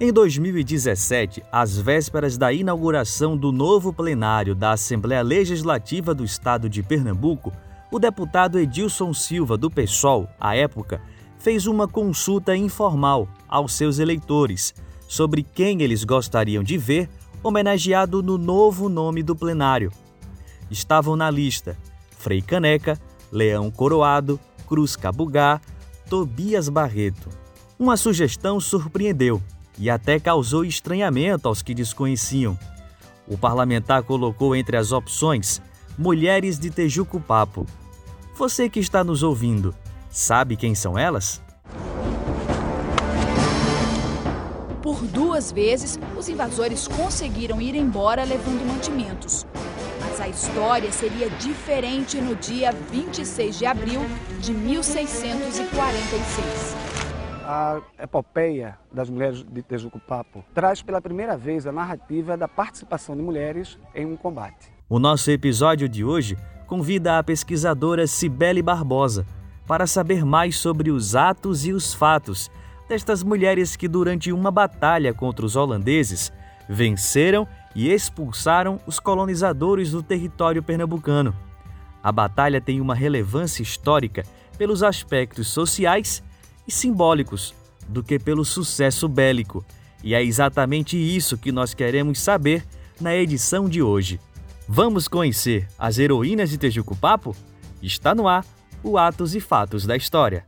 Em 2017, às vésperas da inauguração do novo plenário da Assembleia Legislativa do Estado de Pernambuco, o deputado Edilson Silva, do PSOL, à época, fez uma consulta informal aos seus eleitores sobre quem eles gostariam de ver homenageado no novo nome do plenário. Estavam na lista Frei Caneca, Leão Coroado, Cruz Cabugá, Tobias Barreto. Uma sugestão surpreendeu e até causou estranhamento aos que desconheciam. O parlamentar colocou entre as opções Mulheres de Tejuco Papo. Você que está nos ouvindo, sabe quem são elas? Por duas vezes, os invasores conseguiram ir embora levando mantimentos. Mas a história seria diferente no dia 26 de abril de 1646 a epopeia das mulheres de Tejuco-Papo traz pela primeira vez a narrativa da participação de mulheres em um combate. O nosso episódio de hoje convida a pesquisadora Cibele Barbosa para saber mais sobre os atos e os fatos destas mulheres que, durante uma batalha contra os holandeses, venceram e expulsaram os colonizadores do território pernambucano. A batalha tem uma relevância histórica pelos aspectos sociais e simbólicos do que pelo sucesso bélico. E é exatamente isso que nós queremos saber na edição de hoje. Vamos conhecer as heroínas de Tejuco Papo? Está no ar o Atos e Fatos da História.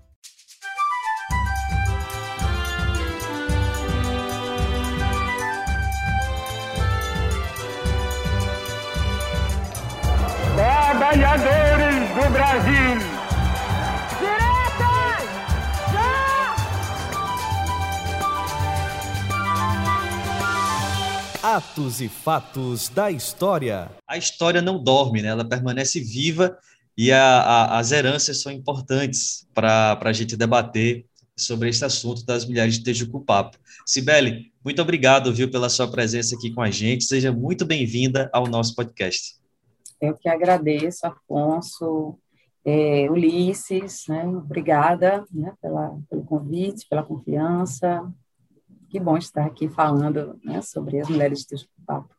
Atos e fatos da história. A história não dorme, né? ela permanece viva e a, a, as heranças são importantes para a gente debater sobre esse assunto das mulheres de Tejucupapo. Cibele, muito obrigado, viu, pela sua presença aqui com a gente. Seja muito bem-vinda ao nosso podcast. Eu que agradeço, Afonso, é, Ulisses, né? obrigada né, pela, pelo convite, pela confiança, que bom estar aqui falando né, sobre as mulheres de Papo.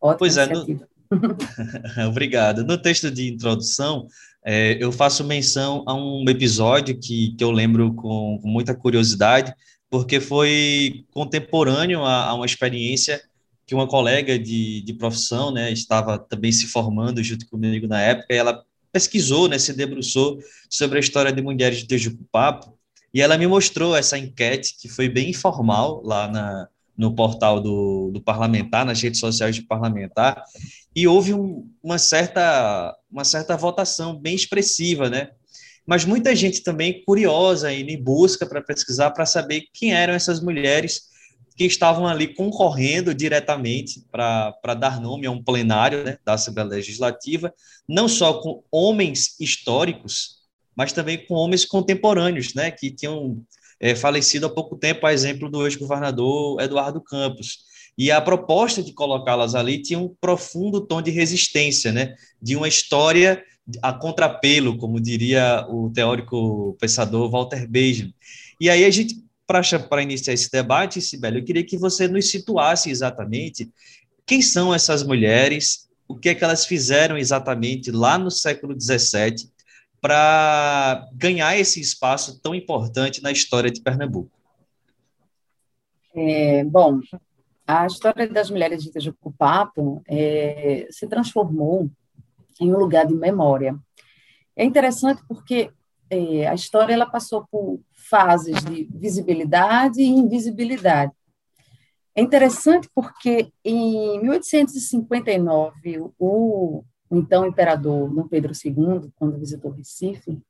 Ótima pois é, no... Obrigado. No texto de introdução, é, eu faço menção a um episódio que, que eu lembro com, com muita curiosidade, porque foi contemporâneo a, a, uma experiência que uma colega de, de profissão né, estava também se formando junto comigo na época, e ela pesquisou, né, se debruçou sobre a história de mulheres de Tejucupapo, e ela me mostrou essa enquete, que foi bem informal lá na, no portal do, do parlamentar, nas redes sociais do parlamentar, e houve um, uma, certa, uma certa votação bem expressiva, né? Mas muita gente também curiosa, indo em busca para pesquisar, para saber quem eram essas mulheres que estavam ali concorrendo diretamente para dar nome a um plenário né, da Assembleia Legislativa, não só com homens históricos, mas também com homens contemporâneos, né, que tinham é, falecido há pouco tempo, a exemplo do ex-governador Eduardo Campos. E a proposta de colocá-las ali tinha um profundo tom de resistência, né, de uma história a contrapelo, como diria o teórico pensador Walter Benjamin. E aí a gente, para iniciar esse debate, Sibeli, eu queria que você nos situasse exatamente quem são essas mulheres, o que é que elas fizeram exatamente lá no século XVII para ganhar esse espaço tão importante na história de Pernambuco? É, bom, a história das mulheres de Itajucupapo é, se transformou em um lugar de memória. É interessante porque é, a história ela passou por fases de visibilidade e invisibilidade. É interessante porque em 1859 o o então imperador Dom Pedro II, quando visitou Recife,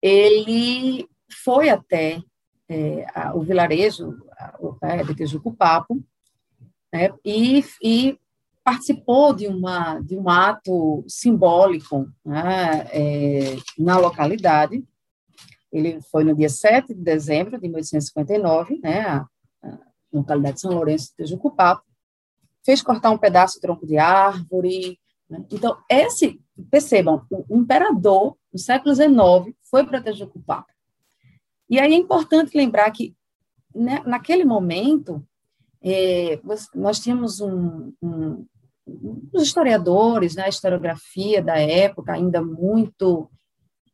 ele foi até é, a, o vilarejo é, de Tejucupapo né, e, e, participou de, uma, de um ato simbólico né, é, na localidade. Ele foi no dia 7 de dezembro de 1859, né, a, a localidade de São Lourenço de Tejucupapo, fez cortar um pedaço de tronco de árvore? Então, esse, percebam, o imperador, no século XIX, foi para Tejucupá. E aí é importante lembrar que né, naquele momento, é, nós tínhamos um, um, os historiadores, né, a historiografia da época ainda muito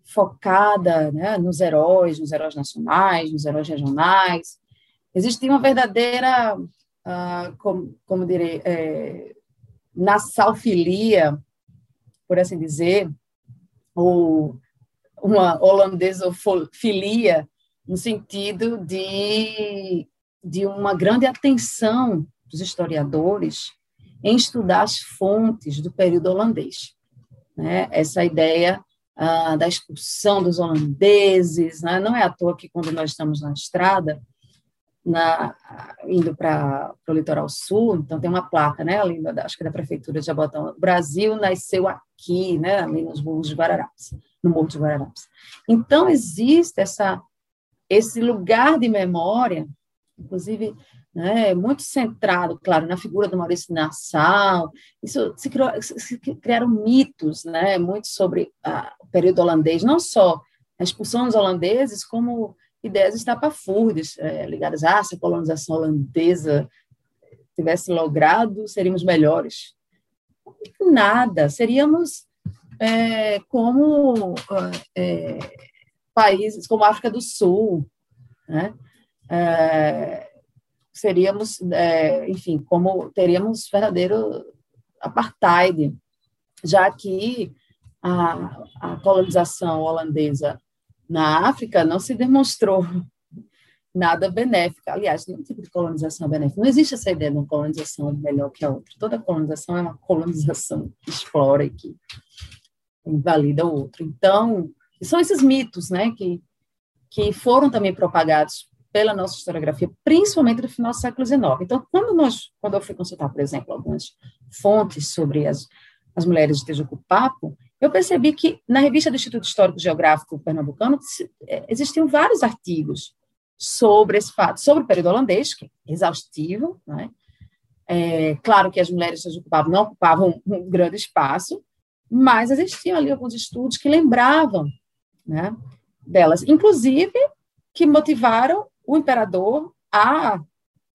focada né, nos heróis, nos heróis nacionais, nos heróis regionais. Existia uma verdadeira, uh, como, como direi, é, nassalfilia, por assim dizer, ou uma holandesofilia, no sentido de, de uma grande atenção dos historiadores em estudar as fontes do período holandês. Né? Essa ideia ah, da expulsão dos holandeses, né? não é à toa que quando nós estamos na estrada, na, indo para o litoral sul, então tem uma placa, né, ali, acho que da prefeitura de Jabotão, Brasil nasceu aqui, né, ali nos morros de Guararapes, no Morro de Guararapes. Então existe essa esse lugar de memória, inclusive né, muito centrado, claro, na figura do Maurício Nassau. Isso se, criou, se criaram mitos, né, muito sobre a, o período holandês, não só a expulsão dos holandeses, como ideias estapafúrdias é, ligadas ah, se a colonização holandesa tivesse logrado, seríamos melhores. Nada, seríamos é, como é, países como a África do Sul, né? É, seríamos, é, enfim, como teríamos verdadeiro apartheid, já que a, a colonização holandesa na África não se demonstrou nada benéfica. Aliás, nenhum tipo de colonização é benéfica. Não existe essa ideia de uma colonização melhor que a outra. Toda colonização é uma colonização que explora e que invalida o outro. Então, são esses mitos, né, que, que foram também propagados pela nossa historiografia, principalmente no final do século XIX. Então, quando, nós, quando eu fui consultar, por exemplo, algumas fontes sobre as, as mulheres de Tejuco Papo, eu percebi que na revista do Instituto Histórico Geográfico Pernambucano é, existiam vários artigos sobre esse fato, sobre o período holandês, que é exaustivo, né? É, claro que as mulheres Papo não ocupavam um grande espaço, mas existiam ali alguns estudos que lembravam né, delas, inclusive que motivaram o imperador a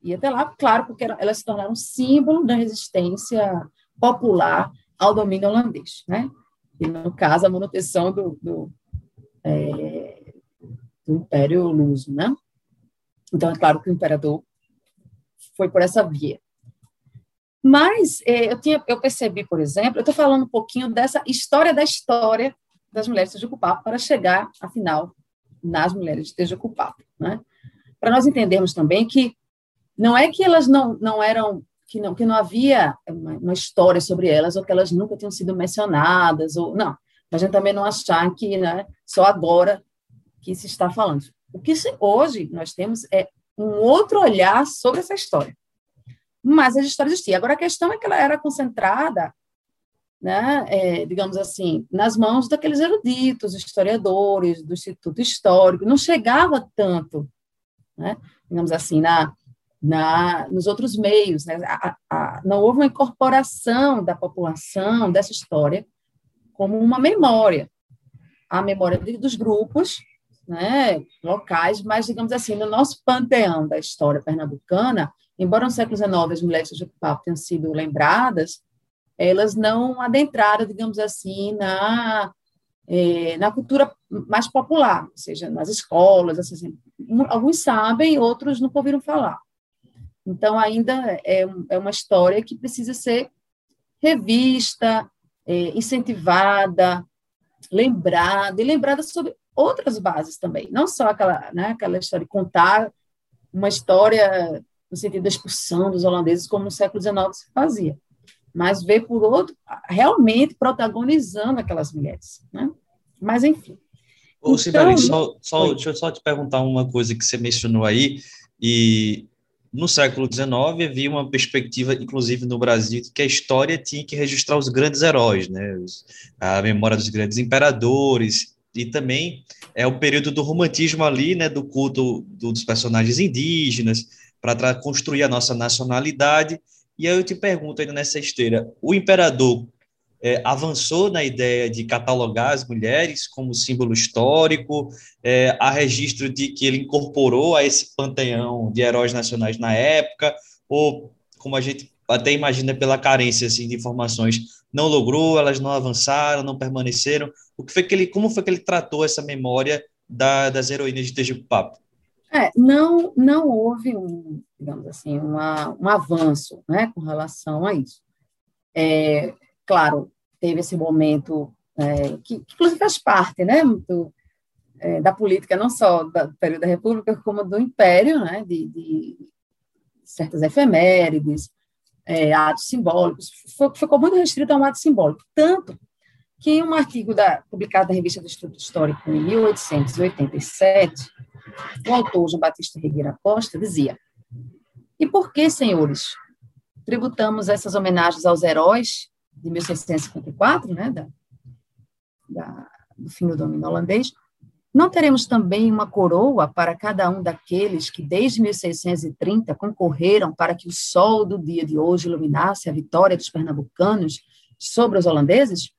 ir até lá, claro, porque elas se tornaram símbolo da resistência popular ao domínio holandês, né? E, no caso, a manutenção do, do, é, do Império Luso, né? Então, é claro que o imperador foi por essa via. Mas é, eu, tinha, eu percebi, por exemplo, eu estou falando um pouquinho dessa história da história das mulheres de Tejucupapo para chegar, afinal, nas mulheres de Tejucupapo, né? para nós entendermos também que não é que elas não, não eram, que não, que não havia uma, uma história sobre elas, ou que elas nunca tinham sido mencionadas, ou não, a gente também não achar que né, só agora que se está falando. O que se, hoje nós temos é um outro olhar sobre essa história. Mas a história existia. Agora, a questão é que ela era concentrada, né, é, digamos assim, nas mãos daqueles eruditos, historiadores, do Instituto Histórico, não chegava tanto né? digamos assim, na, na, nos outros meios. Né? A, a, não houve uma incorporação da população dessa história como uma memória. A memória dos grupos né, locais, mas, digamos assim, no nosso panteão da história pernambucana, embora no século XIX as mulheres de Papo tenham sido lembradas, elas não adentraram, digamos assim, na é, na cultura mais popular, ou seja, nas escolas, assim, alguns sabem, outros nunca ouviram falar. Então, ainda é, é uma história que precisa ser revista, é, incentivada, lembrada, e lembrada sobre outras bases também, não só aquela, né, aquela história de contar uma história no sentido da expulsão dos holandeses, como no século XIX se fazia, mas ver por outro, realmente protagonizando aquelas mulheres, né? Mas, enfim. Ô, então, só, só, deixa eu só te perguntar uma coisa que você mencionou aí, e no século XIX havia uma perspectiva, inclusive no Brasil, que a história tinha que registrar os grandes heróis, né? a memória dos grandes imperadores, e também é o período do romantismo ali, né, do culto dos personagens indígenas, para construir a nossa nacionalidade, e aí eu te pergunto ainda nessa esteira, o imperador é, avançou na ideia de catalogar as mulheres como símbolo histórico, é, há registro de que ele incorporou a esse panteão de heróis nacionais na época, ou como a gente até imagina pela carência assim, de informações, não logrou, elas não avançaram, não permaneceram. O que foi que ele, como foi que ele tratou essa memória da, das heroínas de Tejupapo? É, não, não houve um, digamos assim, uma, um avanço, né, com relação a isso. É, claro, teve esse momento é, que, que, inclusive faz parte, né, do, é, da política não só do período da República como do Império, né, de, de certas efemérides, é, atos simbólicos, ficou muito restrito a um ato simbólico, tanto que em um artigo da, publicado na Revista do Estudo Histórico em 1887, o autor João Batista Regueira Costa dizia: E por que, senhores, tributamos essas homenagens aos heróis de 1654, né, da, da, do fim do domínio holandês, não teremos também uma coroa para cada um daqueles que, desde 1630, concorreram para que o sol do dia de hoje iluminasse a vitória dos pernambucanos sobre os holandeses?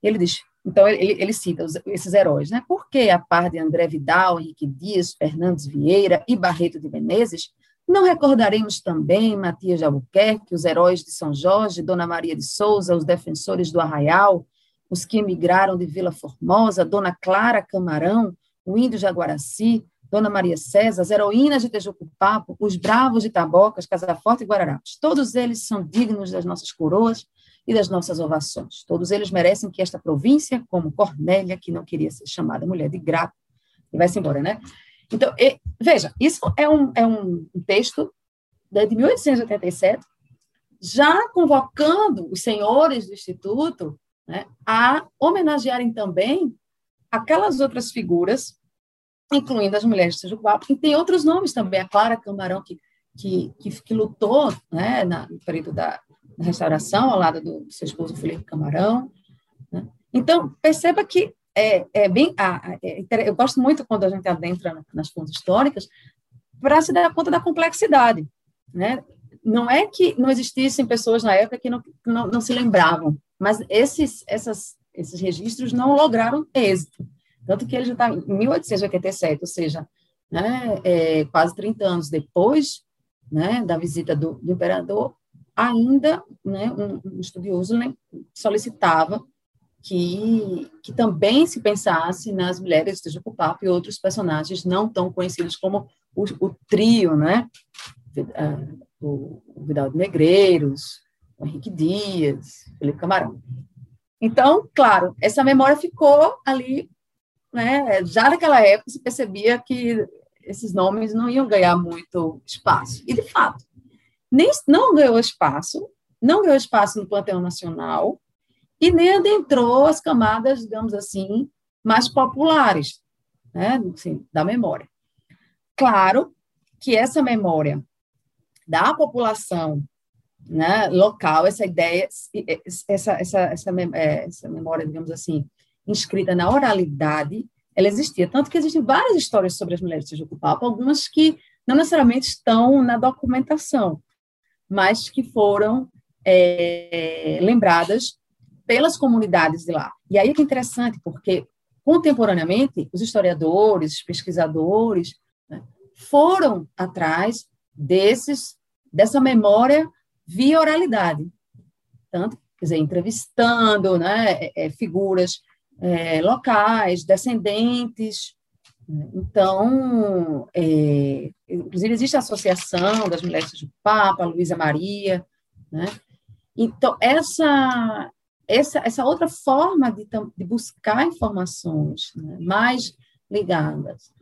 Ele diz, então ele, ele cita os, esses heróis, né? Porque a par de André Vidal, Henrique Dias, Fernandes Vieira e Barreto de Menezes, não recordaremos também Matias de Albuquerque, os heróis de São Jorge, Dona Maria de Souza, os defensores do Arraial, os que emigraram de Vila Formosa, Dona Clara Camarão, o índio Jaguaraci, Dona Maria César, as heroínas de Tejucupapo, os bravos de Tabocas, Casaforte e Guararapes. Todos eles são dignos das nossas coroas e das nossas ovações. Todos eles merecem que esta província, como Cornélia, que não queria ser chamada mulher de grato, e vai-se embora, né? Então, e, veja, isso é um, é um texto de 1887, já convocando os senhores do Instituto né, a homenagearem também aquelas outras figuras, incluindo as mulheres de Tijucubá, e tem outros nomes também, a Clara Camarão, que, que, que, que lutou né, na, no período da, da, restauração, ao lado do seu esposo Felipe Camarão. Né? Então, perceba que é, é bem. É, eu gosto muito quando a gente adentra nas fontes históricas, para se dar conta da complexidade. Né? Não é que não existissem pessoas na época que não, não, não se lembravam mas esses, essas, esses registros não lograram êxito. Tanto que ele já está em 1887, ou seja, né, é, quase 30 anos depois né, da visita do, do imperador, ainda né, um, um estudioso solicitava que, que também se pensasse nas mulheres de Jucupapo e outros personagens não tão conhecidos como o, o trio, né? O, o Vidal de Negreiros, o Henrique Dias, Felipe Camarão. Então, claro, essa memória ficou ali, né? Já naquela época se percebia que esses nomes não iam ganhar muito espaço. E, de fato, nem, não ganhou espaço, não ganhou espaço no Panteão Nacional e nem adentrou as camadas, digamos assim, mais populares né, assim, da memória. Claro que essa memória da população né, local, essa ideia, essa, essa, essa, é, essa memória, digamos assim, inscrita na oralidade, ela existia. Tanto que existem várias histórias sobre as mulheres de Tijucupapa, algumas que não necessariamente estão na documentação, mas que foram é, lembradas pelas comunidades de lá. E aí é que é interessante, porque contemporaneamente os historiadores, os pesquisadores né, foram atrás desses dessa memória via oralidade. Tanto, quer dizer, entrevistando né, é, é, figuras é, locais, descendentes. Então, é, inclusive, existe a Associação das Mulheres do Papa, Luísa Maria. Né? Então, essa, essa, essa outra forma de, de buscar informações né, mais ligadas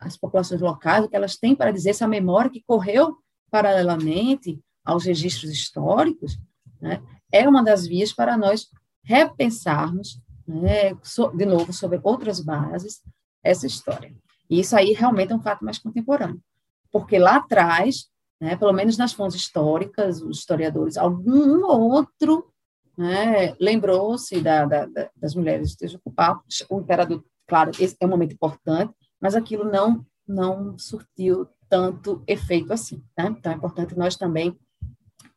às populações locais, o que elas têm para dizer, essa memória que correu paralelamente aos registros históricos, né, é uma das vias para nós repensarmos, né, so, de novo, sobre outras bases, essa história. E isso aí realmente é um fato mais contemporâneo, porque lá atrás, né, pelo menos nas fontes históricas, os historiadores, algum outro né, lembrou-se da, da, das mulheres de Tejupá, o imperador, claro, esse é um momento importante, mas aquilo não não surtiu tanto efeito assim. Né? Então, é importante nós também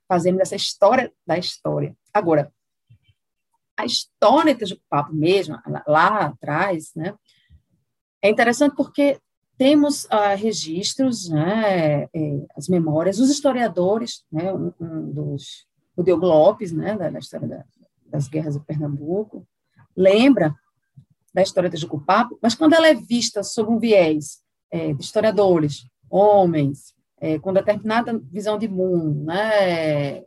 fazermos essa história da história. Agora, a história de Tejucupapo mesmo, lá atrás, né, é interessante porque temos uh, registros, né, é, as memórias, os historiadores, né, um, um dos, o Diogo Lopes, né, da, da história da, das guerras de Pernambuco, lembra da história de Jucupapo, mas quando ela é vista sob um viés é, de historiadores, homens, é, com determinada visão de mundo, né,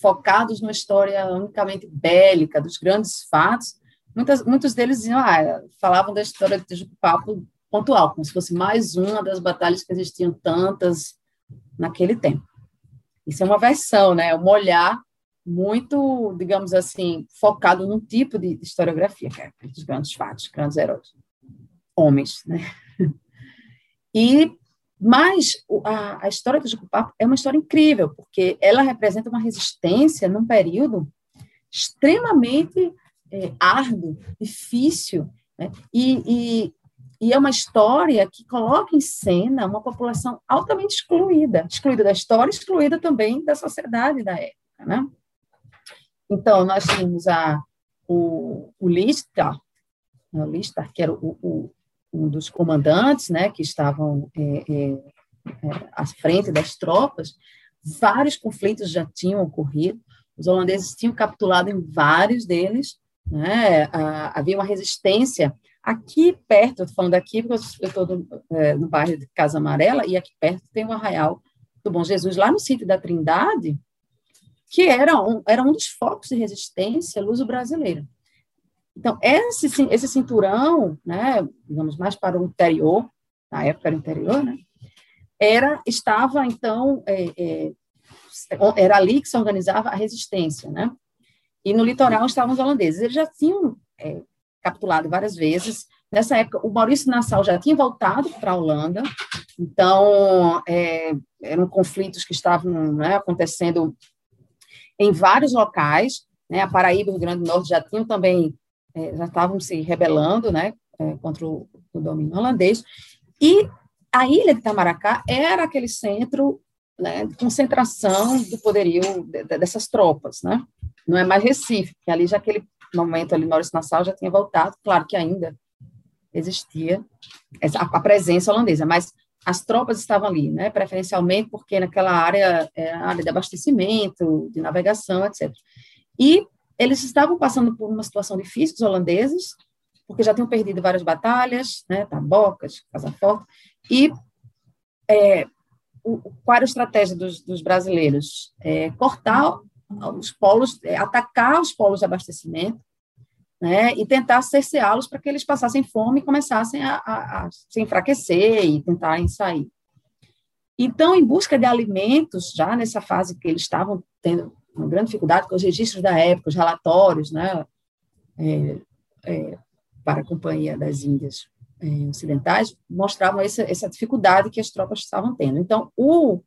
focados numa história unicamente bélica, dos grandes fatos, muitas, muitos deles diziam, ah, falavam da história de Jucupapo pontual, como se fosse mais uma das batalhas que existiam tantas naquele tempo. Isso é uma versão, né, um olhar muito, digamos assim, focado num tipo de historiografia, que é os grandes fatos, grandes heróis, homens, né? E mas a, a história do Jucupapo é uma história incrível, porque ela representa uma resistência num período extremamente é, árduo, difícil, né? e, e, e, é uma história que coloca em cena uma população altamente excluída, excluída da história, excluída também da sociedade da época, né? Então, nós tínhamos a, o, o Lista, né, o Lista, que era o, o, um dos comandantes, né, que estavam é, é, é, à frente das tropas, vários conflitos já tinham ocorrido, os holandeses tinham capitulado em vários deles, né, a, havia uma resistência aqui perto, estou falando aqui porque eu estou no, é, no bairro de Casa Amarela, e aqui perto tem o Arraial do Bom Jesus, lá no sítio da Trindade, que era um, era um dos focos de resistência luso-brasileira. Então, esse, esse cinturão, né, digamos, mais para o interior, na época era interior, né, era, estava, então, é, é, era ali que se organizava a resistência, né, e no litoral estavam os holandeses. Eles já tinham é, capitulado várias vezes. Nessa época, o Maurício Nassau já tinha voltado para a Holanda, então, é, eram conflitos que estavam né, acontecendo em vários locais, né? A Paraíba e o Rio Grande do Norte já tinham também, é, já estavam se rebelando, né? É, contra o, o, domínio holandês. E a ilha de Itamaracá era aquele centro né, de concentração do poderio de, de, dessas tropas, né? Não é mais Recife, que ali já aquele momento ali Maurício Nassau já tinha voltado, claro que ainda existia essa, a presença holandesa, mas as tropas estavam ali, né, preferencialmente porque naquela área é área de abastecimento, de navegação, etc. E eles estavam passando por uma situação difícil, os holandeses, porque já tinham perdido várias batalhas, né, Tabocas, Casa Forte, e é, o, qual era a estratégia dos, dos brasileiros? É, cortar os polos, é, atacar os polos de abastecimento, né, e tentar cerceá-los para que eles passassem fome e começassem a, a, a, se enfraquecer e tentarem sair. Então, em busca de alimentos, já nessa fase que eles estavam tendo uma grande dificuldade com os registros da época, os relatórios, né, é, é, para a Companhia das Índias é, Ocidentais, mostravam essa, essa dificuldade que as tropas estavam tendo. Então, o,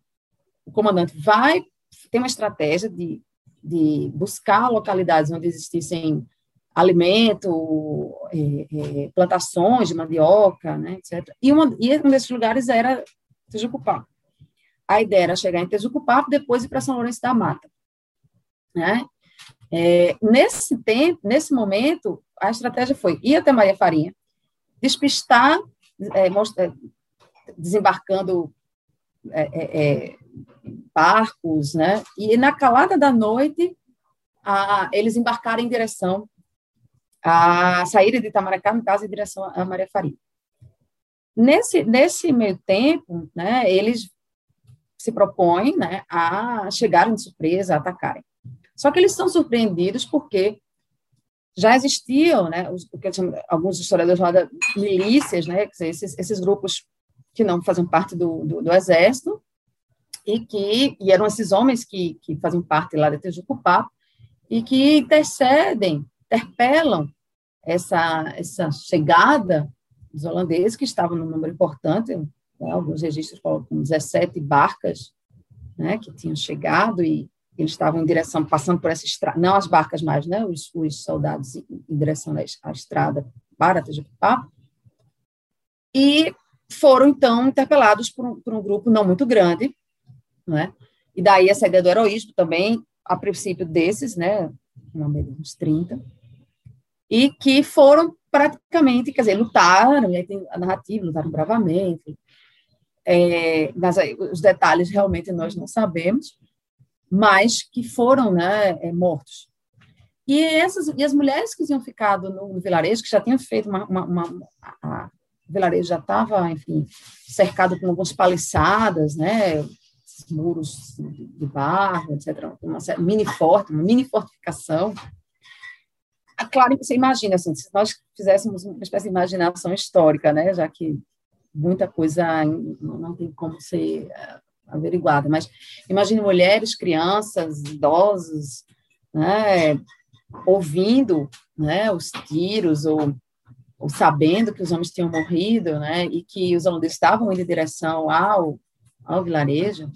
o comandante vai ter uma estratégia de, de buscar localidades onde existissem alimento, é, é, plantações de mandioca, né, etc. E, uma, e um desses lugares era Tejucupá. A ideia era chegar em Tejucupá, depois ir para São Lourenço da Mata. Né? É, nesse tempo, nesse momento, a estratégia foi ir até Maria Farinha, despistar, é, mostra, desembarcando é, barcos, né? E na calada da noite, a, eles embarcaram em direção a saída de Itamaracá, no caso, em direção a Maria Faria. Nesse, nesse meio tempo, né, eles se propõem né, a chegarem de surpresa, a atacarem. São que eles são surpreendidos porque já existiam, né, os, o que chamo, alguns historiadores chamam de milícias, né, esses, esses grupos que não faziam parte do, do, do, exército, e que e eram esses homens que, que faziam parte lá da Tejucupá, e que intercedem interpelam essa, essa chegada dos holandeses, que estavam num número importante, né, alguns registros colocam 17 barcas né, que tinham chegado e eles estavam em direção, passando por essa estrada, não as barcas mais, né, os, os soldados em, em direção à estrada para Tejupá, e foram, então, interpelados por um, por um grupo não muito grande, né, e daí essa ideia do heroísmo também, a princípio desses, né, uma média uns 30, e que foram praticamente, quer dizer, lutaram, e aí tem a narrativa, lutaram bravamente, é, mas aí, os detalhes realmente nós não sabemos, mas que foram né, é, mortos. E, essas, e as mulheres que tinham ficado no, no vilarejo, que já tinham feito uma. uma, uma a, o vilarejo já estava, enfim, cercado com algumas paliçadas, né, muros de, barro, etc., uma mini forte, uma mini fortificação. Ah, claro que você imagina, assim, se nós fizéssemos uma espécie de imaginação histórica, né, já que muita coisa não tem como ser eh, averiguada, mas imagine mulheres, crianças, idosos, né, ouvindo né, os tiros ou, ou, sabendo que os homens tinham morrido, né, e que os holandeses estavam indo em direção ao, ao vilarejo.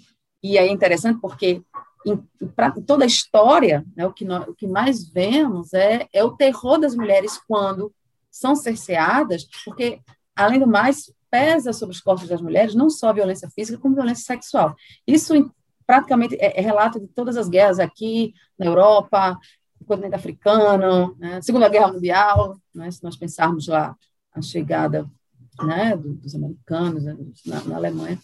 E é interessante porque em, pra, toda a história, né, o, que nós, o que mais vemos é, é o terror das mulheres quando são cerceadas, porque, além do mais, pesa sobre os corpos das mulheres não só violência física, como violência sexual. Isso praticamente é, é relato de todas as guerras aqui na Europa, no continente africano, né? Segunda Guerra Mundial, né? se nós pensarmos lá a chegada né, dos americanos né, na, na Alemanha.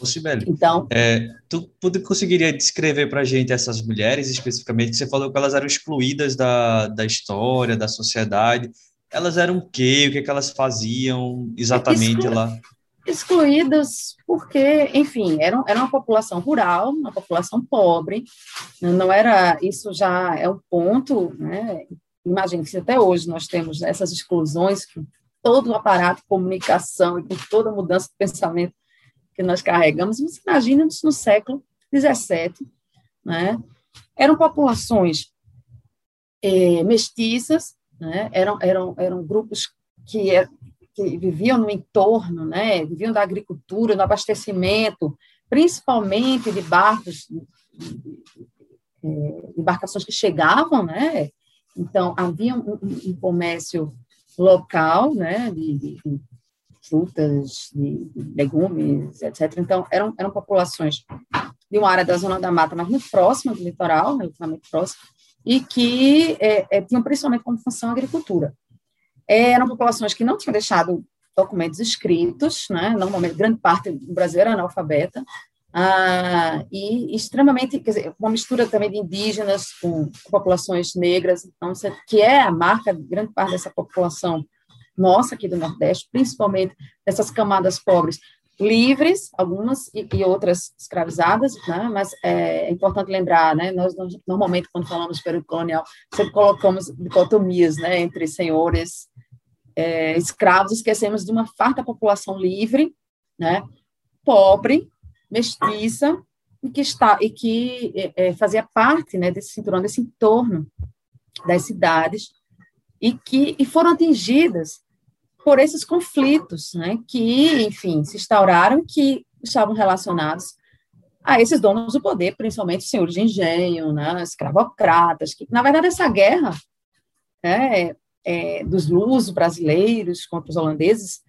Ô, Sibeli, então, é, tu conseguiria descrever para a gente essas mulheres especificamente? Você falou que elas eram excluídas da, da história, da sociedade. Elas eram o quê? O que, que elas faziam exatamente Exclu... lá? Excluídas porque, enfim, era, era uma população rural, uma população pobre, não era, isso já é um ponto, né? Imagine que até hoje nós temos essas exclusões, com todo o aparato de comunicação e com toda a mudança de pensamento que nós carregamos, você imagina isso no século XVII, né? Eram populações é, mestiças, né? eram, eram, eram grupos que, é, que viviam no entorno, né? viviam da agricultura, do abastecimento, principalmente de barcos, é, embarcações que chegavam, né? Então, havia um, um comércio local, né, de, de frutas, de, legumes, etc. Então, eram, eram populações de uma área da zona da mata, mas muito próxima do litoral, relativamente próxima, e que é, é, tinham principalmente como função a agricultura. É, eram populações que não tinham deixado documentos escritos, né? normalmente grande parte do Brasil era analfabeta, ah, e extremamente, quer dizer, uma mistura também de indígenas com, com populações negras, então, que é a marca de grande parte dessa população nossa aqui do Nordeste, principalmente dessas camadas pobres, livres, algumas e, e outras escravizadas, né? mas é, é importante lembrar, né? nós, normalmente quando falamos de período colonial, sempre colocamos dicotomias né? entre senhores é, escravos, esquecemos de uma farta população livre, né? pobre, mestiça, e que, está, e que é, é, fazia parte né, desse cinturão, desse entorno das cidades, e que e foram atingidas por esses conflitos, né, que, enfim, se instauraram, que estavam relacionados a esses donos do poder, principalmente os senhores de engenho, né, escravocratas, que, na verdade, essa guerra né, é, dos lusos brasileiros contra os holandeses,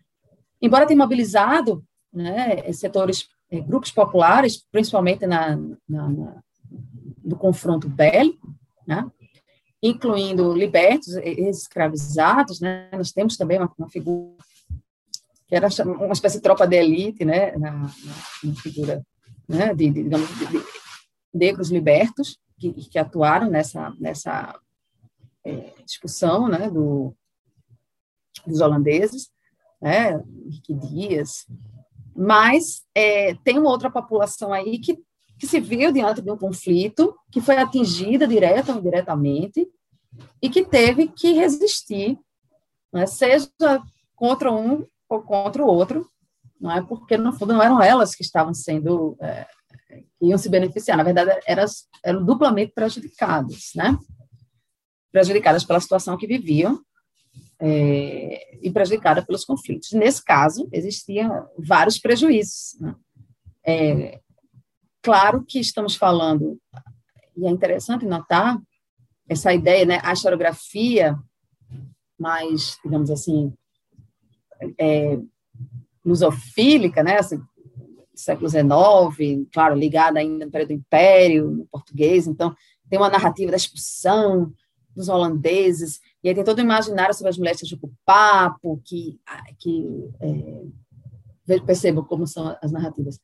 embora tenha mobilizado né, setores, é, grupos populares, principalmente na, na, na, no confronto bélico, né, incluindo libertos, escravizados, né? Nós temos também uma, uma figura que era uma espécie de tropa de elite, né? Na, na, na figura, né? De, de, de, de negros libertos que, que, atuaram nessa nessa é, expulsão, né? Do, dos holandeses, né? Henrique Dias. Mas é, tem uma outra população aí que que se viu diante de um conflito, que foi atingida direta ou indiretamente, e que teve que resistir, né, seja contra um ou contra o outro, não é porque no fundo não eram elas que estavam sendo é, que iam se beneficiar, na verdade eram, eram duplamente prejudicadas, né? Prejudicadas pela situação que viviam é, e prejudicadas pelos conflitos. Nesse caso, existiam vários prejuízos. Né? É, Claro que estamos falando, e é interessante notar essa ideia, né, a historiografia mais, digamos assim, é, lusofílica, né, assim, século XIX, claro, ligada ainda no período do Império, no português, então tem uma narrativa da expulsão dos holandeses, e aí tem todo o imaginário sobre as mulheres de papo, que, que é, percebam como são as narrativas,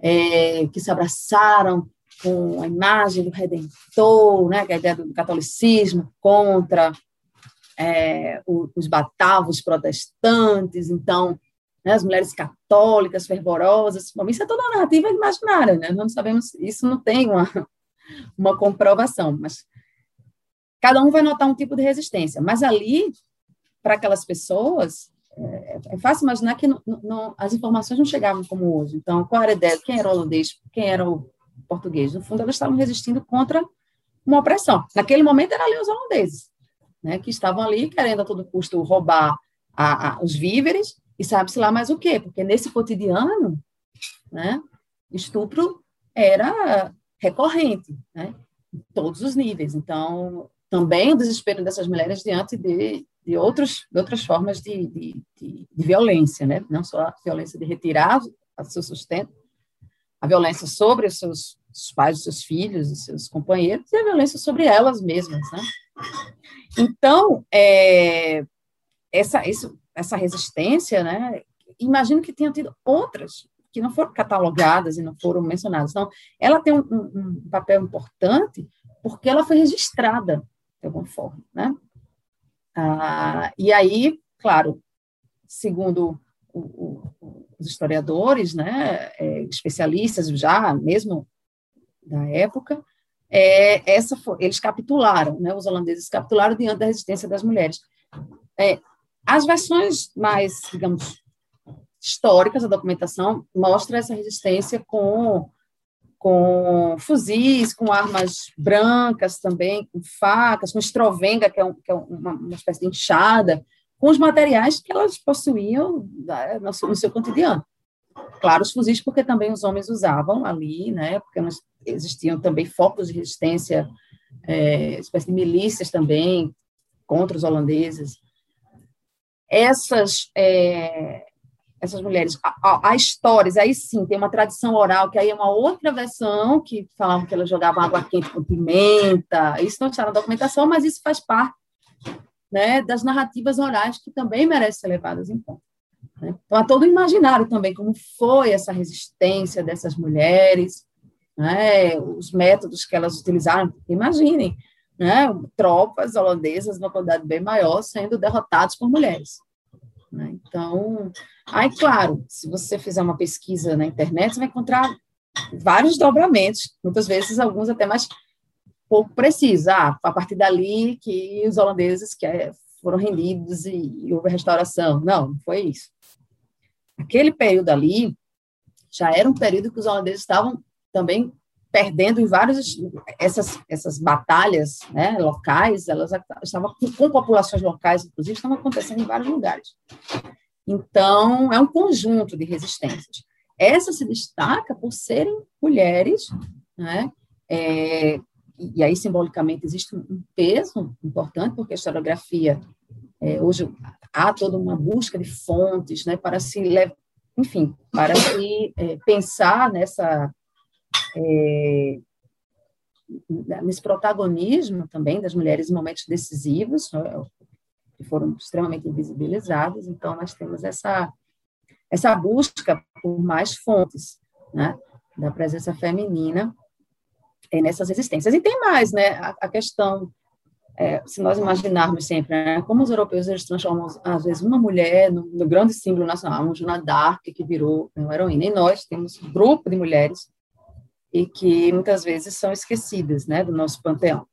é, que se abraçaram com a imagem do Redentor, né, que é a ideia do catolicismo contra é, os batavos protestantes, então, né, as mulheres católicas, fervorosas, bom, isso é toda uma narrativa imaginária, né, não sabemos, isso não tem uma, uma comprovação, mas cada um vai notar um tipo de resistência, mas ali, para aquelas pessoas, é, é, fácil imaginar que não, não, as informações não chegavam como hoje, então, qual era a ideia, quem era o holandês, quem era o português, no fundo, elas estavam resistindo contra uma opressão, naquele momento eram ali os holandeses, né, que estavam ali querendo a todo custo roubar a, a, os víveres. E sabe-se lá mais o quê, porque nesse cotidiano, né, estupro era recorrente, né, em todos os níveis. Então, também o desespero dessas mulheres diante de, de, outros, de outras formas de, de, de, de violência, né, não só a violência de retirar o seu sustento, a violência sobre os seus os pais, os seus filhos, os seus companheiros, e a violência sobre elas mesmas, né? Então, é, essa, isso, essa resistência, né, imagino que tenha tido outras que não foram catalogadas e não foram mencionadas. Então, ela tem um, um, um papel importante porque ela foi registrada de alguma forma, né? Ah, e aí, claro, segundo o, o, os historiadores, né, é, especialistas já, mesmo da época, é, essa foi, eles capitularam, né, os holandeses capitularam diante da resistência das mulheres. É, as versões mais, digamos, históricas da documentação mostram essa resistência com, com fuzis, com armas brancas também, com facas, com estrovenga, que é, um, que é uma, uma, espécie de enxada, com os materiais que elas possuíam né, no, no seu cotidiano. Claro, os fuzis, porque também os homens usavam ali, né, porque existiam também focos de resistência, é, espécie de milícias também contra os holandeses. Essas é, essas mulheres, há, histórias, aí sim, tem uma tradição oral, que aí é uma outra versão, que falavam que elas jogavam água quente com pimenta, isso não está na documentação, mas isso faz parte né, das narrativas orais que também merecem ser levadas em conta. Né? Então, há todo o imaginário também, como foi essa resistência dessas mulheres, né, os métodos que elas utilizaram. Imaginem, né, tropas holandesas, numa quantidade bem maior, sendo derrotadas por mulheres. Né? Então, aí, claro, se você fizer uma pesquisa na internet, você vai encontrar vários dobramentos, muitas vezes alguns até mais pouco precisos. Ah, a partir dali que os holandeses que é, foram rendidos e, e houve restauração. Não, não foi isso. Aquele período ali já era um período que os holandeses estavam também perdendo em vários essas essas batalhas né, locais elas estavam com, com, populações locais inclusive estavam acontecendo em vários lugares. Então é um conjunto de resistências. Essa se destaca por serem mulheres né é, e aí simbolicamente existe um peso importante porque a historiografia é, hoje há toda uma busca de fontes né para se enfim para se é, pensar nessa é, nesse protagonismo também das mulheres em momentos decisivos, né, que foram extremamente invisibilizados. Então, nós temos essa, essa busca por mais fontes né, da presença feminina é, nessas resistências. E tem mais, né, a, a questão, é, se nós imaginarmos sempre, né, como os europeus eles transformam, às vezes, uma mulher no, no grande símbolo nacional, uma Joana d'Arc que virou uma heroína, e nós temos um grupo de mulheres e que muitas vezes são esquecidas, né, do nosso panteão.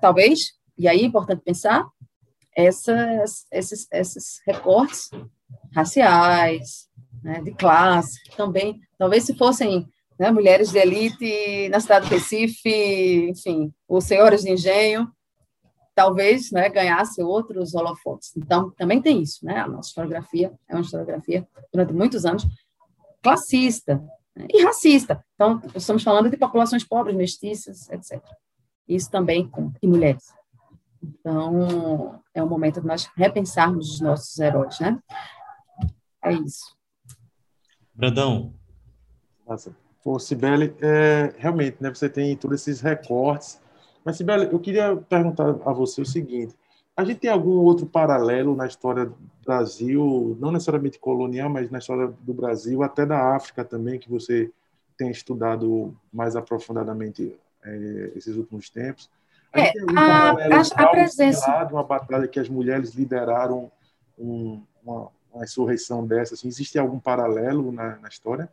Talvez, e aí é importante pensar, essas, esses, esses recortes raciais, né, de classe, também, talvez se fossem né, mulheres de elite na cidade do Recife, enfim, os senhores de engenho, talvez né, ganhasse outros holofotes. Então, também tem isso, né? A nossa historiografia é uma historiografia, durante muitos anos, classista, e racista. Então, estamos falando de populações pobres, mestiças, etc. Isso também com e mulheres. Então, é o momento de nós repensarmos os nossos heróis, né? É isso. Brandão. Nossa. Pô, Sibeli, é, realmente, né, você tem todos esses recortes Mas, Sibeli, eu queria perguntar a você o seguinte: a gente tem algum outro paralelo na história do Brasil, não necessariamente colonial, mas na história do Brasil, até da África também, que você tem estudado mais aprofundadamente é, esses últimos tempos? A, é, a, a, a presença... uma batalha que as mulheres lideraram um, uma, uma insurreição dessa, assim, existe algum paralelo na, na história?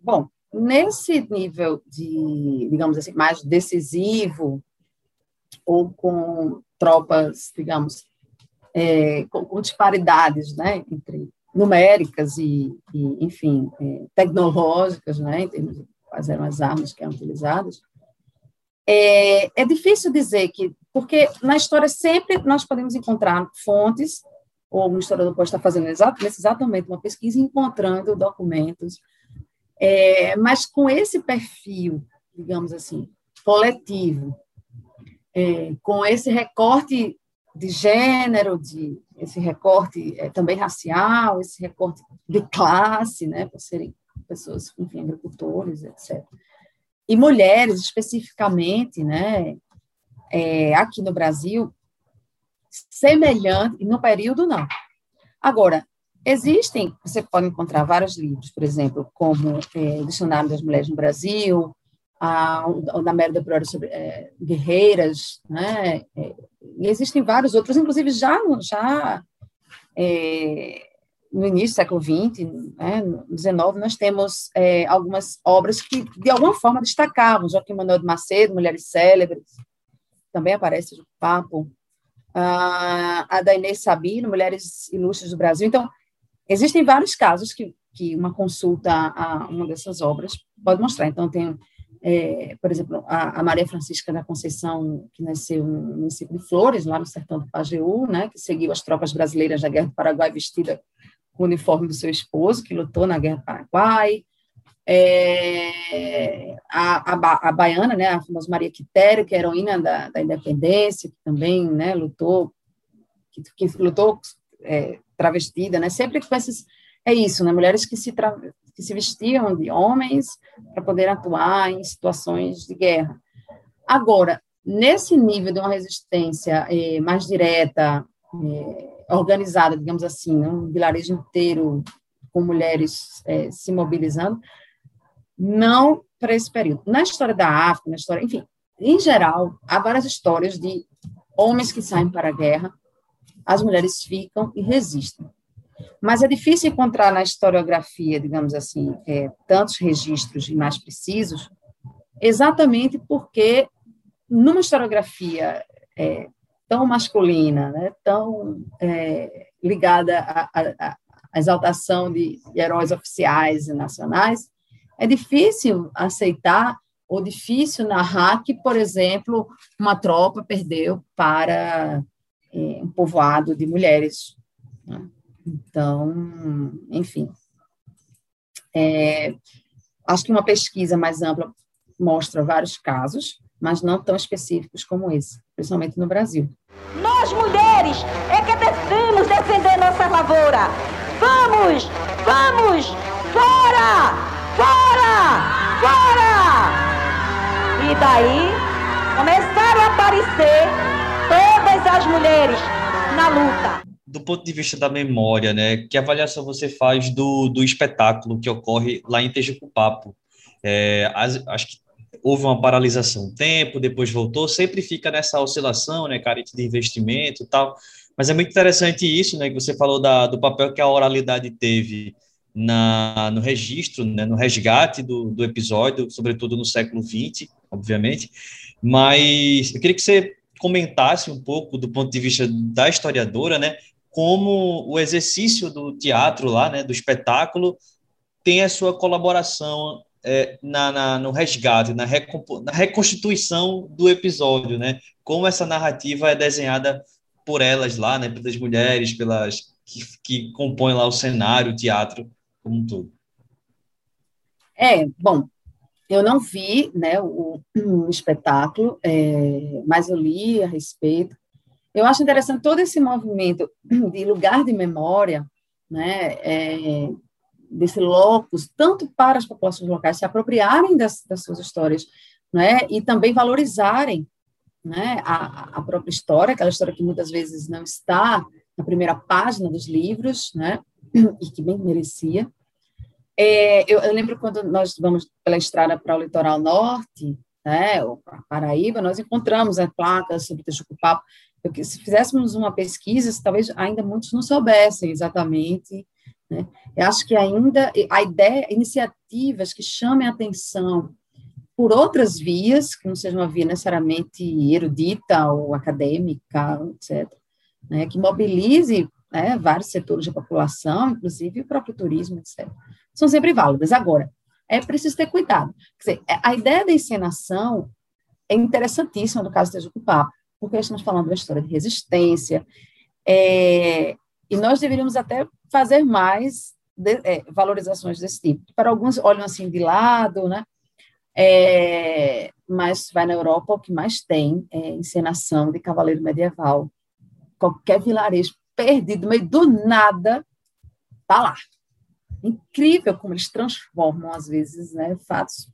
Bom, nesse nível de, digamos assim, mais decisivo, ou com tropas, digamos, é, com, com, disparidades, né, entre numéricas e, e enfim, é, tecnológicas, né, em termos de quais eram as armas que eram utilizadas, é, é difícil dizer que, porque na história sempre nós podemos encontrar fontes, ou um historiador pode estar fazendo exatamente uma pesquisa, encontrando documentos, é, mas com esse perfil, digamos assim, coletivo, é, com esse recorte de gênero, de esse recorte é, também racial, esse recorte de classe, né, por serem pessoas, enfim, agricultores, etc e mulheres especificamente, né, é, aqui no Brasil, semelhante, no período não. Agora, existem, você pode encontrar vários livros, por exemplo, como é, Dicionário das Mulheres no Brasil, a, da Merda Priori sobre é, guerreiras, né, é, e existem vários outros, inclusive já, já é, no início do século XX, né, no XIX, nós temos é, algumas obras que, de alguma forma, destacavam. Joaquim Manuel de Macedo, Mulheres Célebres, também aparece no papo. Ah, a da Inês Sabino, Mulheres Ilustres do Brasil. Então, existem vários casos que, que uma consulta a uma dessas obras pode mostrar. Então, tem, é, por exemplo, a, a, Maria Francisca da Conceição, que nasceu no município de Flores, lá no sertão do Pajeú, né, que seguiu as tropas brasileiras da Guerra do Paraguai vestida o uniforme do seu esposo, que lutou na Guerra do Paraguai, é, a, a, a, baiana, né, a famosa Maria Quitério, que é heroína da, da independência, que também né, lutou, que, que lutou é, travestida, né, sempre com essas, é isso, né, mulheres que se, tra, que se vestiam de homens para poder atuar em situações de guerra. Agora, nesse nível de uma resistência é, mais direta, é, organizada, digamos assim, né? um vilarejo inteiro com mulheres é, se mobilizando, não para esse período. Na história da África, na história, enfim, em geral, há várias histórias de homens que saem para a guerra, as mulheres ficam e resistem. Mas é difícil encontrar na historiografia, digamos assim, é, tantos registros mais precisos, exatamente porque numa historiografia é, tão masculina, né, tão é, ligada à, exaltação de, de heróis oficiais e nacionais, é difícil aceitar ou difícil narrar que, por exemplo, uma tropa perdeu para é, um povoado de mulheres. Né? Então, enfim. É, acho que uma pesquisa mais ampla mostra vários casos, mas não tão específicos como esse, principalmente no Brasil. Nós, mulheres, é que devemos defender nossa lavoura. Vamos, vamos, fora, fora, fora! E daí começaram a aparecer todas as mulheres na luta. Do ponto de vista da memória, né, que avaliação você faz do, do espetáculo que ocorre lá em Tejucupapo? É, acho que houve uma paralisação um tempo, depois voltou, sempre fica nessa oscilação, né, carente de investimento e tal. Mas é muito interessante isso, né, que você falou da, do papel que a oralidade teve na, no registro, né, no resgate do, do episódio, sobretudo no século XX, obviamente. Mas eu queria que você comentasse um pouco do ponto de vista da historiadora, né, como o exercício do teatro lá, né, do espetáculo, tem a sua colaboração é, na, na, no resgate, na, na reconstituição do episódio, né? Como essa narrativa é desenhada por elas lá, né? Pelas mulheres, pelas que, que compõem lá o cenário, o teatro como um todo. É, bom, eu não vi né, o, o espetáculo, é, mas eu li a respeito. Eu acho interessante todo esse movimento de lugar de memória, né, é, desse locus, tanto para as populações locais se apropriarem das, das suas histórias, né, e também valorizarem né, a, a própria história, aquela história que muitas vezes não está na primeira página dos livros, né, e que bem merecia. É, eu, eu, lembro quando nós vamos pela estrada para o litoral norte, né, ou para Paraíba, nós encontramos a placa sobre Tejucupapo, porque se fizéssemos uma pesquisa, talvez ainda muitos não soubessem exatamente. Né? Eu acho que ainda a ideia, iniciativas que chamem a atenção por outras vias, que não seja uma via necessariamente erudita ou acadêmica, etc., né? que mobilize né, vários setores da população, inclusive o próprio turismo, etc., são sempre válidas. Agora, é preciso ter cuidado. Quer dizer, a ideia da encenação é interessantíssima no caso do Papo, porque estamos falando de uma história de resistência, é, e nós deveríamos até fazer mais de, é, valorizações desse tipo. Para alguns olham assim de lado, né? É, mas vai na Europa, o que mais tem é encenação de cavaleiro medieval. Qualquer vilarejo perdido, no meio do nada, tá lá. Incrível como eles transformam, às vezes, né, fatos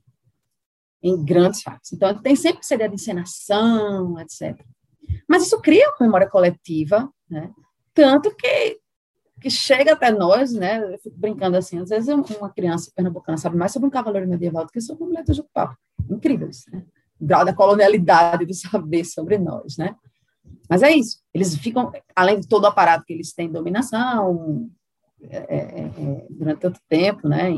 em grandes fatos. Então, tem sempre essa ideia de encenação, etc. Mas isso cria uma memória coletiva, né? Tanto que, que chega até nós, né? Eu fico brincando assim, às vezes uma criança pernambucana sabe mais sobre um cavaleiro medieval do que sobre uma mulher de papo. Incrível isso, né? O grau da colonialidade do saber sobre nós, né? Mas é isso. Eles ficam, além de todo o aparato que eles têm dominação é, é, é, durante tanto tempo, né?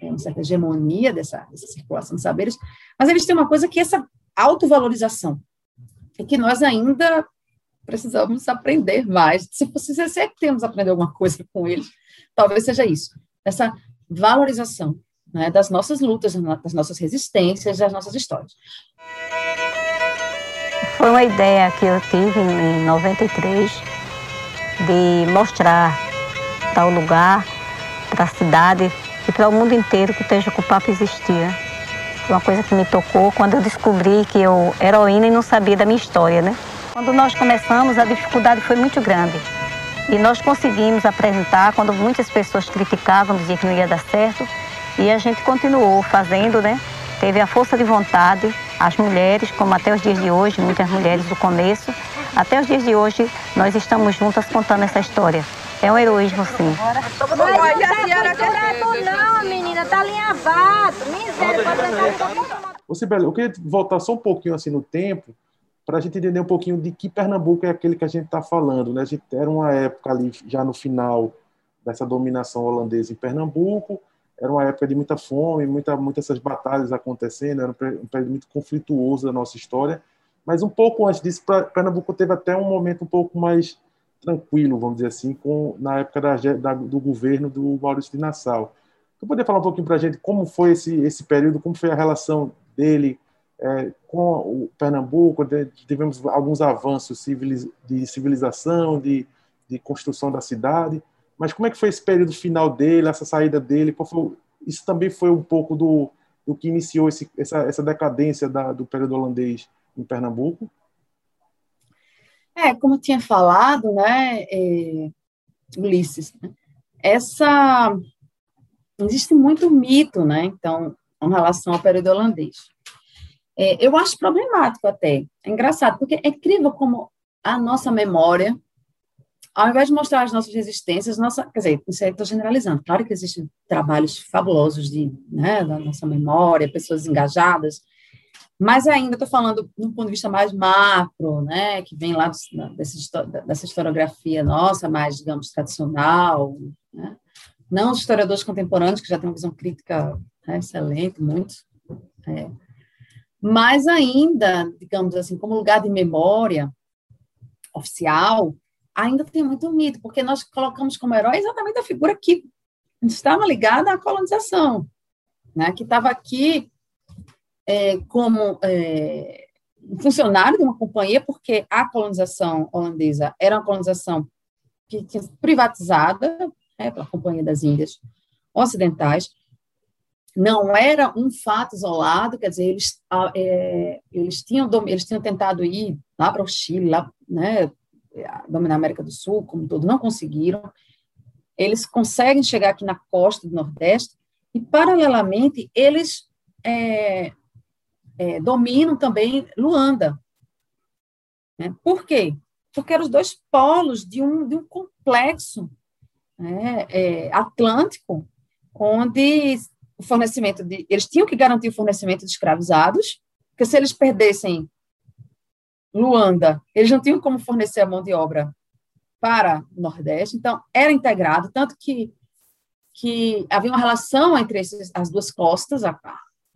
É, é uma certa hegemonia dessa, dessa circulação de saberes, mas eles têm uma coisa que é essa autovalorização, é que nós ainda precisamos aprender mais. Se, se sempre temos aprender alguma coisa com eles, talvez seja isso, essa valorização né, das nossas lutas, das nossas resistências, das nossas histórias. Foi uma ideia que eu tive em 93 de mostrar tal lugar para a cidade e para o mundo inteiro que o Tejucupapo existia. Uma coisa que me tocou quando eu descobri que eu era heroína e não sabia da minha história, né? Quando nós começamos, a dificuldade foi muito grande. E nós conseguimos apresentar, quando muitas pessoas criticavam, diziam que não ia dar certo, e a gente continuou fazendo, né? Teve a força de vontade, as mulheres, como até os dias de hoje, muitas mulheres do começo, até os dias de hoje, nós estamos juntas contando essa história. É um heroísmo, sim. Mas não tá não, menina, tá alinhavado. Miséria, Ô, Sibeli, eu queria voltar só um pouquinho assim no tempo, para a gente entender um pouquinho de que Pernambuco é aquele que a gente está falando. Né? A gente era uma época ali, já no final dessa dominação holandesa em Pernambuco, era uma época de muita fome, muita, muitas essas batalhas acontecendo, era um período muito conflituoso da nossa história. Mas um pouco antes disso, Pernambuco teve até um momento um pouco mais tranquilo, vamos dizer assim, com, na época da, da, do governo do Maurício de Nassau. Tu poderia falar um pouquinho para a gente como foi esse, esse período, como foi a relação dele é, com o Pernambuco, tivemos alguns avanços civiliz, de civilização, de, de construção da cidade, mas como é que foi esse período final dele, essa saída dele? Foi, isso também foi um pouco do, do que iniciou esse, essa, essa decadência da, do período holandês em Pernambuco? É, como tinha falado, né, é, Ulisses, né, essa existe muito mito, né, então, em relação ao período holandês. É, eu acho problemático até. É engraçado, porque é incrível como a nossa memória, ao invés de mostrar as nossas resistências, nossa, quer dizer, isso aí estou generalizando. Claro que existem trabalhos fabulosos de, né, da nossa memória, pessoas engajadas, mas ainda estou falando de um ponto de vista mais macro, né, que vem lá do, dessa, dessa historiografia nossa, mais, digamos, tradicional, né? não os historiadores contemporâneos, que já têm uma visão crítica né, excelente, muitos, é, mas ainda, digamos assim, como lugar de memória oficial, ainda tem muito mito, porque nós colocamos como herói exatamente a figura que estava ligada à colonização, né, que estava aqui é, como é, funcionário de uma companhia, porque a colonização holandesa era uma colonização que tinha privatizada né, pela Companhia das Índias Ocidentais, não era um fato isolado, quer dizer, eles, é, eles, tinham, eles tinham tentado ir lá para o Chile, lá, né, dominar a América do Sul, como todo, não conseguiram. eles conseguem chegar aqui na costa do Nordeste e, paralelamente, eles é, é, dominam também Luanda. Né? Por quê? Porque eram os dois polos de um, de um complexo né, é, atlântico, onde o fornecimento de. Eles tinham que garantir o fornecimento de escravizados, porque se eles perdessem Luanda, eles não tinham como fornecer a mão de obra para o Nordeste, então era integrado, tanto que, que havia uma relação entre esses, as duas costas, a,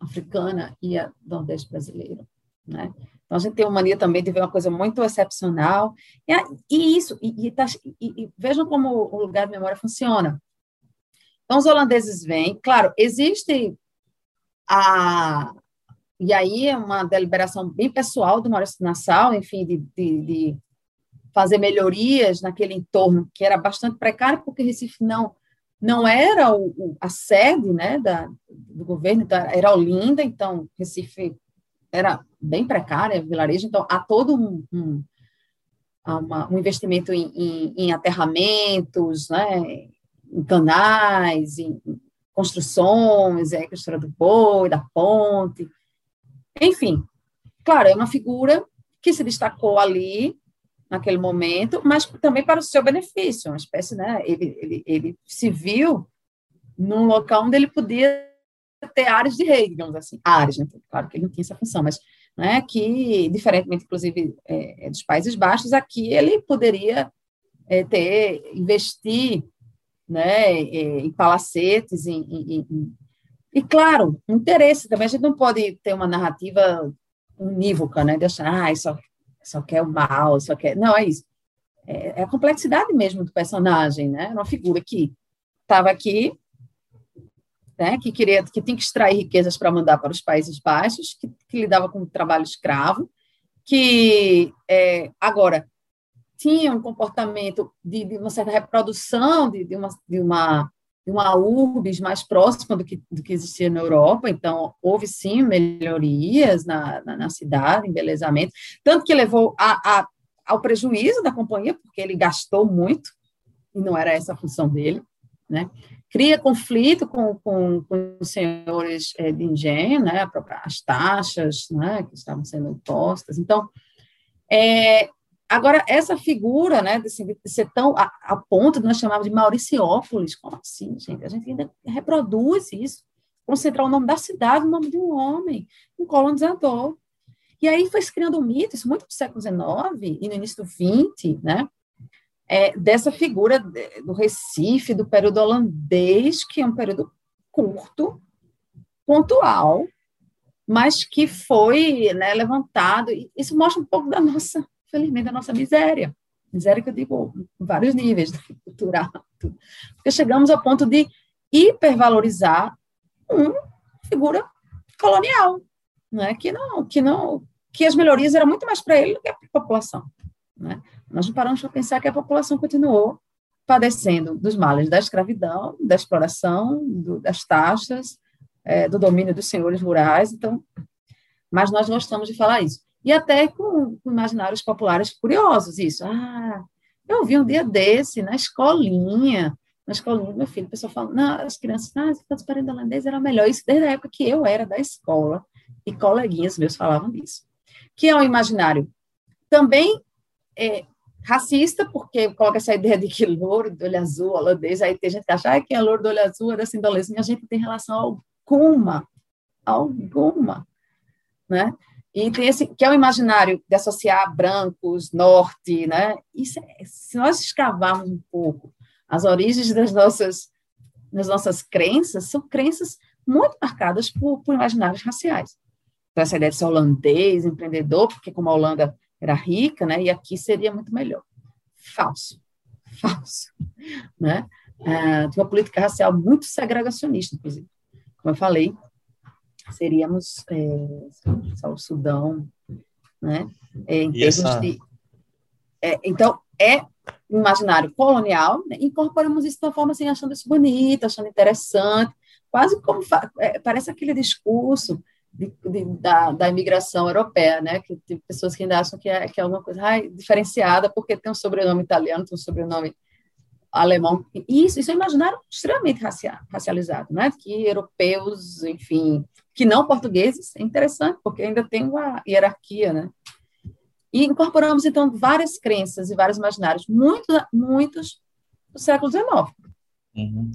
africana e a Nordeste brasileira, né? Então, a gente tem uma mania também de ver uma coisa muito excepcional, e, e isso, e, e, tá, e, vejam como o lugar de memória funciona. Então, os holandeses vêm, claro, existe a, e aí é uma deliberação bem pessoal do Maurício Nassau, enfim, de, de, de, fazer melhorias naquele entorno que era bastante precário, porque Recife não não era o, o, a sede né, da, do governo, então era Olinda, então Recife era bem precária, vilarejo, então há todo um, um, uma, um investimento em, em, em, aterramentos, né, em canais, em construções, é, a história do boi, da ponte, enfim, claro, é uma figura que se destacou ali naquele momento, mas também para o seu benefício, uma espécie, né, ele, ele, ele se viu num local onde ele podia ter áreas de rei, digamos assim, áreas, né? claro que ele não tinha essa função, mas né, que, diferentemente, inclusive, é, é, dos Países Baixos, aqui ele poderia é, ter, investir né, é, em palacetes, em, em, em, e, claro, interesse também, a gente não pode ter uma narrativa unívoca, né, de achar, ah, só, só quer o mal, só quer... Não, é isso. É, é a complexidade mesmo do personagem, né, uma figura que estava aqui né, que queria, que tinha que extrair riquezas para mandar para os Países Baixos, que, que lidava com o trabalho escravo, que é, agora tinha um comportamento de, de, uma certa reprodução de, de, uma, de uma uma urbis mais próxima do que, do que existia na Europa, então houve sim melhorias na, na, na cidade, embelezamento, tanto que levou a, a, ao prejuízo da companhia, porque ele gastou muito, e não era essa a função dele, né? cria conflito com, com, com os senhores é, de engenho, né, as taxas né, que estavam sendo impostas. Então, é, agora, essa figura né, de, de ser tão a, a, ponto de nós chamávamos de Mauriciópolis, como assim, gente? A gente ainda reproduz isso, concentrar o nome da cidade no nome de um homem, um colonizador. E aí foi se criando um mito, isso muito no século XIX e no início do XX, né? é, dessa figura do Recife, do período holandês, que é um período curto, pontual, mas que foi né, levantado. Isso mostra um pouco da nossa, felizmente, da nossa miséria. Miséria que eu digo em vários níveis, cultural. Porque chegamos ao ponto de hipervalorizar uma figura colonial, né, que não, que não, que as melhorias eram muito mais para ele do que para a população. Né? Nós não paramos para pensar que a população continuou padecendo dos males da escravidão, da exploração, do, das taxas, é, do domínio dos senhores rurais. Então, mas nós gostamos de falar isso. E até com, com imaginários populares curiosos, isso. Ah, eu vi um dia desse na escolinha, na escolinha do meu filho, o pessoal falando, não, as crianças, ah, se fosse parente holandês era melhor. Isso desde a época que eu era da escola, e coleguinhas meus falavam disso. Que é um imaginário também é, racista, porque coloca essa ideia de que louro do olho azul, holandês, aí tem gente que acha ah, que é louro do olho azul, é da sindolese, a gente tem relação alguma, alguma, né? E tem esse, que é o imaginário de associar brancos, norte, né? Isso, é, se nós escavarmos um pouco as origens das nossas, das nossas crenças, são crenças muito marcadas por, por imaginários raciais. Então, essa ideia de ser holandês, empreendedor, porque como a Holanda era rica, né? E aqui seria muito melhor. Falso, falso, né? Ah, uma política racial muito segregacionista, inclusive. Como eu falei, seríamos é, o Sudão, né? É, em termos essa... de, é, então é imaginário colonial, né? incorporamos isso de uma forma assim, achando isso bonito, achando interessante, quase como é, parece aquele discurso de, de, da, da imigração europeia, né? Que tem pessoas que ainda acham que é, que é alguma coisa ai, diferenciada porque tem um sobrenome italiano, tem um sobrenome alemão. Isso, isso é um imaginário extremamente racializado, né? Que europeus, enfim, que não portugueses, é interessante, porque ainda tem uma hierarquia, né? E incorporamos, então, várias crenças e vários imaginários, muitos, muitos do século XIX. Uhum.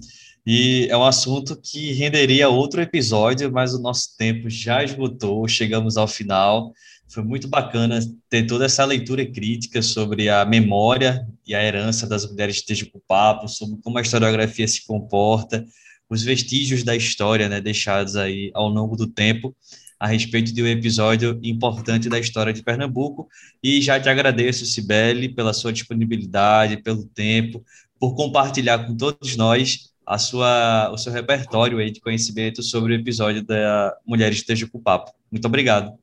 E é um assunto que renderia outro episódio, mas o nosso tempo já esgotou, chegamos ao final. Foi muito bacana ter toda essa leitura crítica sobre a memória e a herança das mulheres de Tejucupapo, sobre como a historiografia se comporta, os vestígios da história né, deixados aí ao longo do tempo a respeito de um episódio importante da história de Pernambuco. E já te agradeço, Cibele, pela sua disponibilidade, pelo tempo, por compartilhar com todos nós a sua, o seu repertório aí de conhecimento sobre o episódio da Mulheres de Tejucupapo. Muito obrigado.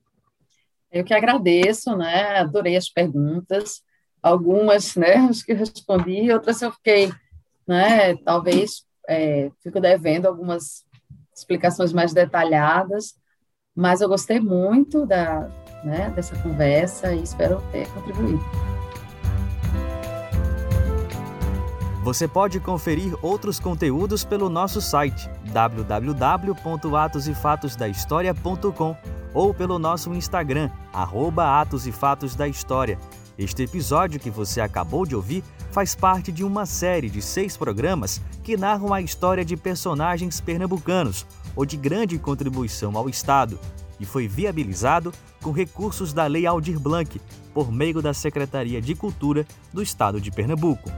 Eu que agradeço, né? Adorei as perguntas. Algumas, né, que respondi, outras eu fiquei, né, talvez é, fico devendo algumas explicações mais detalhadas, mas eu gostei muito da, né, dessa conversa e espero ter contribuído. Você pode conferir outros conteúdos pelo nosso site www.atosefatosdahistoria.com ou pelo nosso Instagram, arroba Atos e Fatos da História. Este episódio que você acabou de ouvir faz parte de uma série de seis programas que narram a história de personagens pernambucanos ou de grande contribuição ao Estado e foi viabilizado com recursos da Lei Aldir Blanc, por meio da Secretaria de Cultura do Estado de Pernambuco.